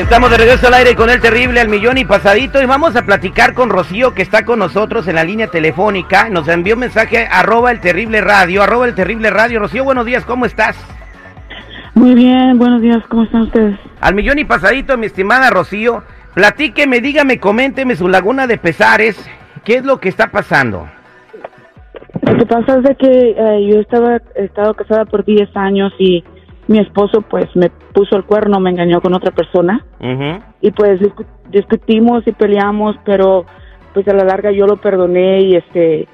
Estamos de regreso al aire con el terrible al millón y pasadito y vamos a platicar con Rocío que está con nosotros en la línea telefónica. Nos envió un mensaje arroba el terrible radio, arroba el terrible radio. Rocío, buenos días, ¿cómo estás? Muy bien, buenos días, ¿cómo están ustedes? Al millón y pasadito, mi estimada Rocío, platíqueme, dígame, coménteme su laguna de pesares. ¿Qué es lo que está pasando? Lo que pasa es de que eh, yo estaba he estado casada por 10 años y mi esposo pues me puso el cuerno, me engañó con otra persona Ujú. y pues discu- discutimos y peleamos, pero pues a la larga yo lo perdoné y este,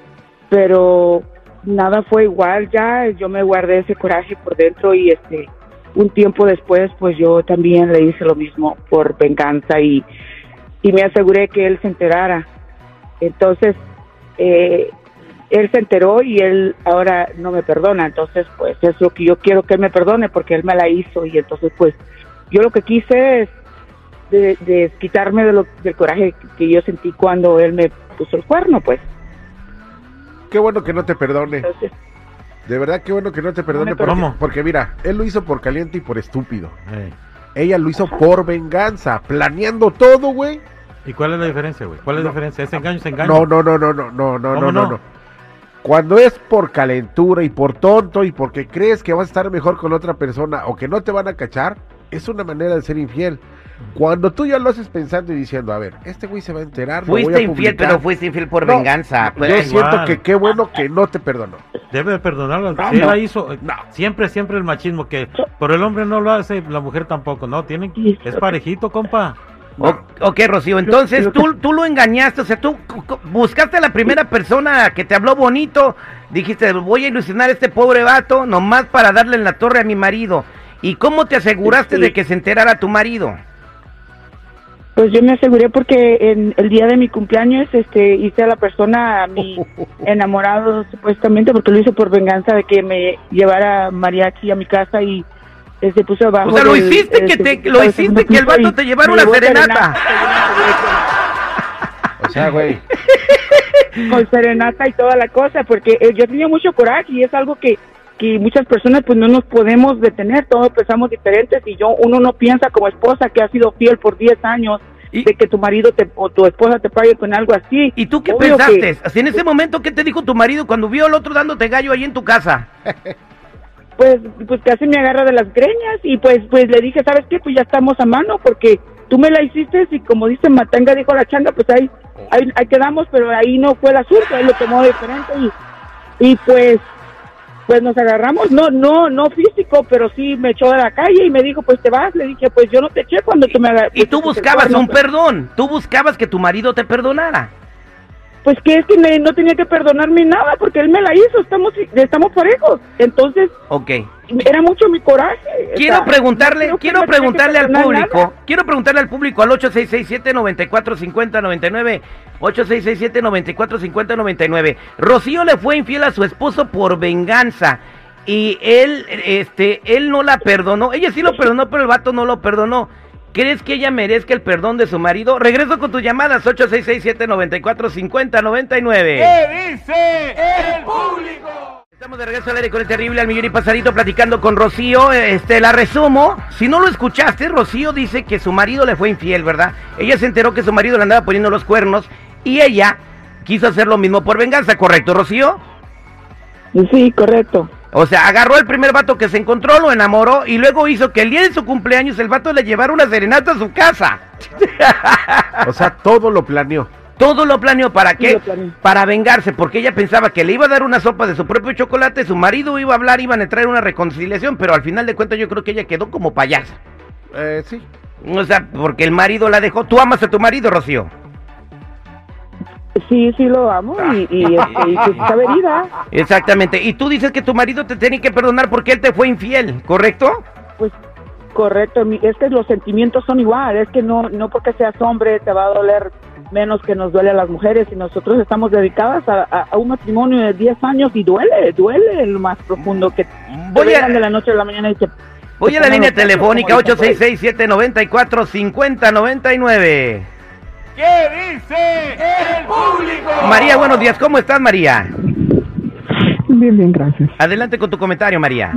pero nada fue igual ya, yo me guardé ese coraje por dentro y este, un tiempo después pues yo también le hice lo mismo por venganza y, y me aseguré que él se enterara. Entonces, eh, él se enteró y él ahora no me perdona, entonces pues es lo que yo quiero que él me perdone porque él me la hizo y entonces pues yo lo que quise es de, de quitarme de lo, del coraje que yo sentí cuando él me puso el cuerno pues. Qué bueno que no te perdone. Entonces, De verdad, qué bueno que no te perdone. me porque, mira, él lo hizo por caliente y por estúpido. Ella lo hizo por venganza, planeando todo, güey. ¿Y cuál es la diferencia, güey? ¿Cuál es la No. diferencia? ¿Es engaño, es engaño? No, no, no, no, no, no, no, ¿Cómo no, no, no? no. Cuando es por calentura y por tonto y porque crees que vas a estar mejor con otra persona o que no te van a cachar, es una manera de ser infiel. Cuando tú ya lo haces pensando y diciendo, a ver, este güey se va a enterar, lo voy Fuiste a infiel, pero fuiste infiel por No, venganza. Yo Pues, siento igual. que qué bueno que no te perdonó. Debe de perdonarlo. No, si él no. la hizo, siempre, siempre el machismo que por el hombre no lo hace, la mujer tampoco, ¿no? Tienen, es parejito, compa. O- ok, Rocío, entonces lo tú, tú lo engañaste, o sea, tú buscaste a la primera persona que te habló bonito, dijiste, voy a ilusionar a este pobre vato nomás para darle en la torre a mi marido. ¿Y cómo te aseguraste Sí. de que se enterara tu marido? pues yo me aseguré porque en el día de mi cumpleaños este hice a la persona a mi enamorado supuestamente porque lo hice por venganza de que me llevara mariachi a mi casa y se puso abajo O sea, lo del- hiciste que este, te- lo hiciste que el vato te llevara una serenata. O sea, güey. con serenata y toda la cosa, porque eh, yo tenía mucho coraje y es algo que, que muchas personas pues no nos podemos detener, todos pensamos diferentes y yo uno no piensa como esposa que ha sido fiel por 10 años ¿Y- de que tu marido te, o tu esposa te pague con algo así. ¿Y tú qué Obvio que- pensaste? Así en ese momento, ¿qué te dijo tu marido cuando vio al otro dándote gallo ahí en tu casa? pues pues casi me agarra de las greñas y pues pues le dije, ¿sabes qué? Pues ya estamos a mano porque tú me la hiciste y como dice Matanga dijo la changa, pues ahí ahí, ahí quedamos, pero ahí no fue el asunto, él lo tomó diferente y y pues pues nos agarramos, no no no físico, pero sí me echó de la calle y me dijo, "Pues te vas." Le dije, "Pues yo no te eché cuando tú me agarraste." Y tú buscabas un perdón, tú buscabas que tu marido te perdonara. Pues que es que me- no tenía que perdonarme nada porque él me la hizo, estamos estamos parejos. Entonces, era mucho mi coraje. o Quiero sea, preguntarle, no quiero preguntarle al público, nada. quiero preguntarle al público al 8667-945099, 8667-945099. Rocío le fue infiel a su esposo por venganza y él, este, él no la perdonó. Ella sí lo perdonó, pero el vato no lo perdonó. ¿Crees que ella merezca el perdón de su marido? Regreso con tus llamadas 8667-945099. ¿Qué dice el público? Estamos de regreso al aire con el terrible al millón y pasadito platicando con Rocío. Este, la resumo. Si no lo escuchaste, Rocío dice que su marido le fue infiel, ¿verdad? Ella se enteró que su marido le andaba poniendo los cuernos y ella quiso hacer lo mismo por venganza, ¿correcto, Rocío? Sí, correcto. O sea, agarró al primer vato que se encontró, lo enamoró y luego hizo que el día de su cumpleaños el vato le llevara una serenata a su casa. O sea, todo lo planeó. Todo lo planeó para qué? planeó. Para vengarse, porque ella pensaba que le iba a dar una sopa de su propio chocolate, su marido iba a hablar, iban a traer una reconciliación, pero al final de cuentas yo creo que ella quedó como payasa. Eh, sí. O sea, porque el marido la dejó. ¿Tú amas a tu marido, Rocío? Sí, sí lo amo y, y, este, y está herida. Exactamente. Y tú dices que tu marido te tiene que perdonar porque él te fue infiel, ¿correcto? Pues correcto, es que los sentimientos son igual, es que no no porque seas hombre te va a doler menos que nos duele a las mujeres y nosotros estamos dedicadas a, a- a un matrimonio de 10 años y duele, duele lo más profundo que Voy a- de la noche a la mañana y Voy a la línea telefónica cachos, como dicen, 866-794-5099. ¿Qué dice el público? María, buenos días. ¿Cómo estás, María? Bien, bien, gracias. Adelante con tu comentario, María.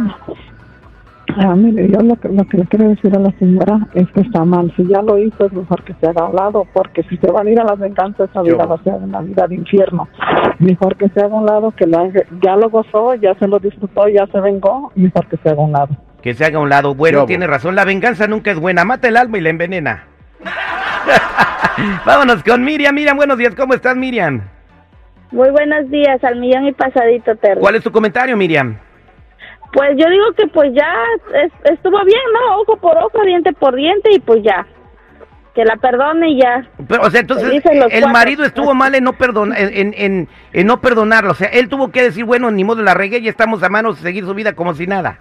Ah, mire, yo lo que, lo que le quiero decir a la señora es que está mal. Si ya lo hizo, es mejor que se haga a un lado, porque si se van a ir a las venganzas, esa vida va a ser una vida de infierno. Mejor que se haga a un lado, que lo haga- ya lo gozó, ya se lo disfrutó, ya se vengó, mejor que se haga a un lado. Que se haga a un lado. Bueno, Yo, tiene razón, la venganza nunca es buena. Mata el alma y la envenena. Vámonos con Miriam. Miriam, buenos días. ¿Cómo estás, Miriam? Muy buenos días, al millón y pasadito, Terry. ¿Cuál es tu comentario, Miriam? Pues yo digo que pues ya es- estuvo bien, ¿no? Ojo por ojo, diente por diente y pues ya. Que la perdone y ya. Pero, o sea, entonces el cuatro. marido estuvo mal en no, perdon en, en, no perdonarlo. O sea, él tuvo que decir, bueno, ni modo la regué, ya estamos a manos de seguir su vida como si nada.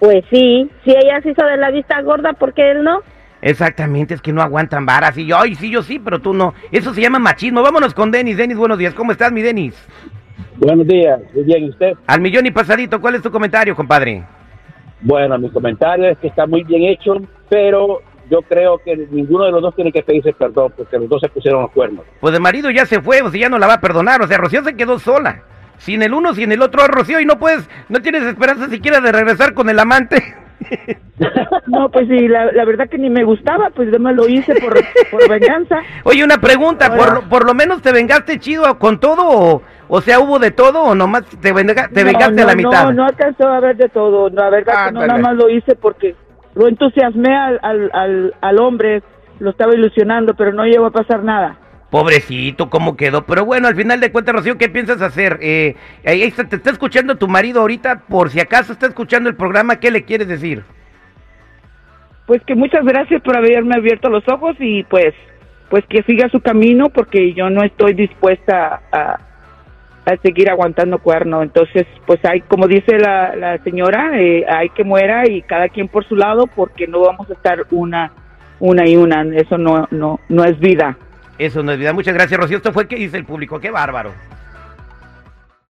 Pues sí, si ella se hizo de la vista gorda, ¿por qué él no? Exactamente, es que no aguantan varas. Y yo, ay, sí, yo sí, pero tú no. Eso se llama machismo. Vámonos con Denis. Denis, buenos días. ¿Cómo estás, mi Denis? Buenos días, muy bien, ¿y usted? Al millón y pasadito, ¿cuál es tu comentario, compadre? Bueno, mi comentario es que está muy bien hecho, pero yo creo que ninguno de los dos tiene que pedirse perdón, porque los dos se pusieron los cuernos. Pues el marido ya se fue, o sea, ya no la va a perdonar. O sea, Rocío se quedó sola. Sin el uno, sin el otro, Rocío, y no puedes, no tienes esperanza siquiera de regresar con el amante. No, pues sí, la, la verdad que ni me gustaba, pues me lo hice por, por venganza. Oye, una pregunta, ¿por, lo- por lo menos te vengaste chido con todo o, o sea, hubo de todo o nomás te, venga- te No, vengaste no, a la mitad? No, no alcanzó a ver de todo. La verdad que no, nada más lo hice porque lo entusiasmé al, al, al, al hombre, lo estaba ilusionando, pero no llegó a pasar nada. Pobrecito, ¿cómo quedó? Pero bueno, al final de cuentas, Rocío, ¿qué piensas hacer? Eh, ahí está, te está escuchando tu marido ahorita, por si acaso está escuchando el programa, ¿qué le quieres decir? Pues que muchas gracias por haberme abierto los ojos y pues pues que siga su camino porque yo no estoy dispuesta a, a seguir aguantando cuerno. Entonces, pues hay, como dice la, la señora, eh, hay que muera y cada quien por su lado porque no vamos a estar una una y una. Eso no no no es vida. Eso no es. Muchas gracias, Rocío. Esto fue que dice el público. Qué bárbaro.